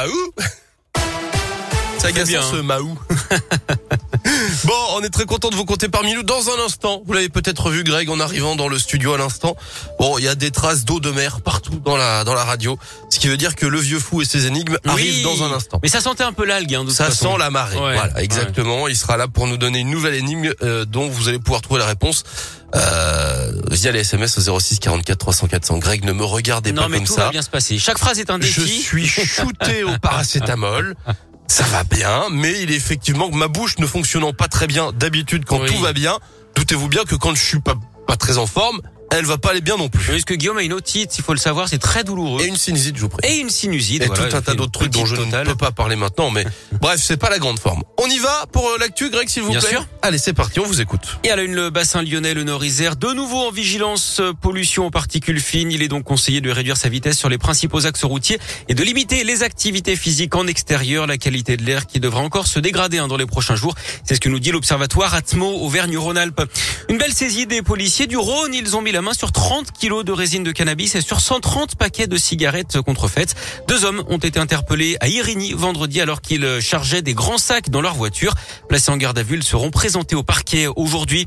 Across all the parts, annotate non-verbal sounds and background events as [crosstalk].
Maou. Agaçant bien, ce Maou. [laughs] bon, on est très content de vous compter parmi nous dans un instant. Vous l'avez peut-être vu, Greg, en arrivant dans le studio à l'instant. Bon, il y a des traces d'eau de mer partout dans la dans la radio, ce qui veut dire que le vieux fou et ses énigmes arrivent dans un instant. Mais ça sentait un peu l'algue, hein, de Ça façon. sent la marée. Ouais. Voilà, exactement. Il sera là pour nous donner une nouvelle énigme euh, dont vous allez pouvoir trouver la réponse euh, via les SMS au 06 44 300 400. Greg, ne me regardez Non, pas mais comme tout ça. va bien se passer. Chaque phrase est un Je défi. suis shooté au paracétamol. [laughs] Ça va bien, mais il est effectivement que ma bouche ne fonctionnant pas très bien d'habitude quand Oui. tout va bien. Doutez-vous bien que quand je suis pas pas très en forme, elle va pas aller bien non plus. Parce que Guillaume a une otite, il faut le savoir, c'est très douloureux. Et une sinusite, je vous prie. Et une sinusite. Et voilà, tout un tas d'autres trucs dont je ne peux pas parler maintenant, mais [laughs] bref, c'est pas la grande forme. On y va pour euh, l'actu, Greg, s'il vous Bien plaît. sûr. Allez, c'est parti, on vous écoute. Et à la une, le bassin lyonnais, le Nord-Isère, de nouveau en vigilance euh, pollution aux particules fines. Il est donc conseillé de réduire sa vitesse sur les principaux axes routiers et de limiter les activités physiques en extérieur. La qualité de l'air qui devra encore se dégrader hein, dans les prochains jours. C'est ce que nous dit l'observatoire Atmo Auvergne-Rhône-Alpes. Une belle saisie des policiers du Rhône. Ils ont mis la main sur 30 kilos de résine de cannabis et sur 130 paquets de cigarettes contrefaites. Deux hommes ont été interpellés à Irigny vendredi alors qu'ils chargeaient des grands sacs dans leur voiture. Placés en garde à vue, ils seront présentés au parquet aujourd'hui.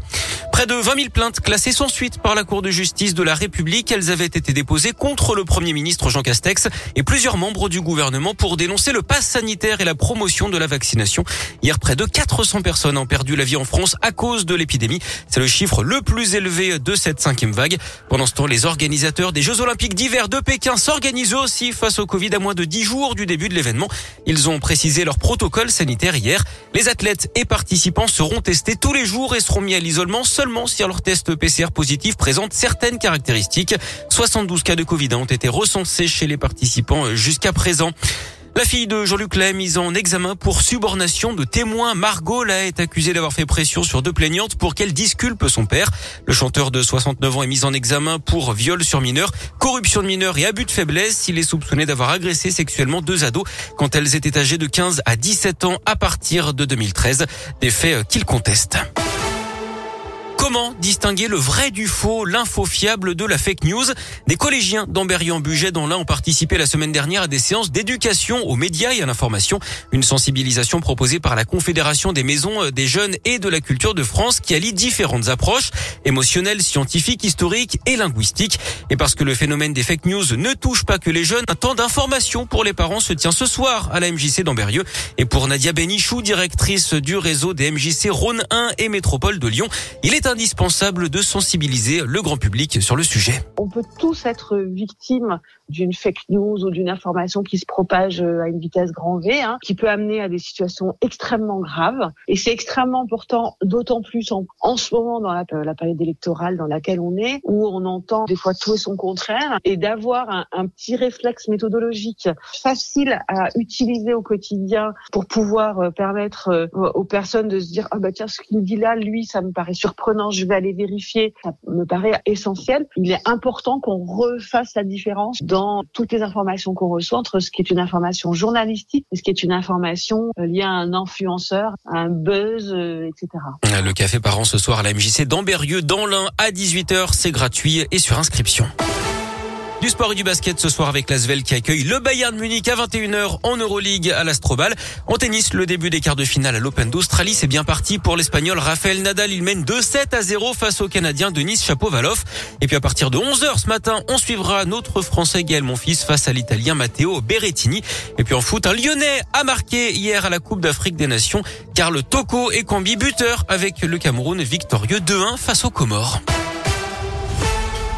Près de 20 000 plaintes classées sans suite par la Cour de justice de la République. Elles avaient été déposées contre le Premier ministre Jean Castex et plusieurs membres du gouvernement pour dénoncer le pass sanitaire et la promotion de la vaccination. Hier, près de 400 personnes ont perdu la vie en France à cause de l'épidémie. C'est le chiffre le plus élevé de cette cinquième vague. Pendant ce temps, les organisateurs des Jeux Olympiques d'hiver de Pékin s'organisent aussi face au Covid à moins de 10 jours du début de l'événement. Ils ont précisé leur protocole sanitaire hier. Les athlètes et participants seront testés tous les jours et seront mis à l'isolement seulement si leur test PCR positif présente certaines caractéristiques. 72 cas de Covid ont été recensés chez les participants jusqu'à présent. La fille de Jean-Luc Lahaye mise en examen pour subornation de témoins. Margot Lahaye est accusée d'avoir fait pression sur deux plaignantes pour qu'elle disculpe son père. Le chanteur de 69 ans est mis en examen pour viol sur mineur, corruption de mineur et abus de faiblesse. Il est soupçonné d'avoir agressé sexuellement deux ados quand elles étaient âgées de 15 à 17 ans à partir de 2013. Des faits qu'il conteste. Comment distinguer le vrai du faux, l'info fiable de la fake news Des collégiens d'Amberieu-en-Bugey dans l'un ont participé la semaine dernière à des séances d'éducation aux médias et à l'information. Une sensibilisation proposée par la Confédération des maisons des jeunes et de la culture de France qui allie différentes approches émotionnelles, scientifiques, historiques et linguistiques. Et parce que le phénomène des fake news ne touche pas que les jeunes, un temps d'information pour les parents se tient ce soir à la MJC d'Amberieu. Et pour Nadia Benichou, directrice du réseau des MJC Rhône 1 et Métropole de Lyon, il est indispensable de sensibiliser le grand public sur le sujet. On peut tous être victimes d'une fake news ou d'une information qui se propage à une vitesse grand V, hein, qui peut amener à des situations extrêmement graves. Et c'est extrêmement important, d'autant plus en, en, ce moment dans la, la, période électorale dans laquelle on est, où on entend des fois tout et son contraire, et d'avoir un, un, petit réflexe méthodologique facile à utiliser au quotidien pour pouvoir permettre aux personnes de se dire ah bah tiens ce qu'il dit là, lui ça me paraît surprenant, je vais aller vérifier, ça me paraît essentiel. Il est important qu'on refasse la différence dans toutes les informations qu'on reçoit entre ce qui est une information journalistique et ce qui est une information liée à un influenceur, un buzz, euh, etc. Le café par an ce soir à la MJC d'Amberieu dans l'Ain à 18h, c'est gratuit et sur inscription. Du sport et du basket ce soir avec l'Asvel qui accueille le Bayern Munich à 21h en Euroleague à l'Astrobal. En tennis, le début des quarts de finale à l'Open d'Australie, c'est bien parti pour l'Espagnol Rafael Nadal. Il mène 2-7 à 0 face au Canadien Denis Chapovalov. Et puis à partir de 11h ce matin, on suivra notre Français Gaël Monfils face à l'Italien Matteo Berrettini. Et puis en foot, un Lyonnais a marqué hier à la Coupe d'Afrique des Nations. Car le Toko est combi buteur avec le Cameroun victorieux 2-1 face aux Comores.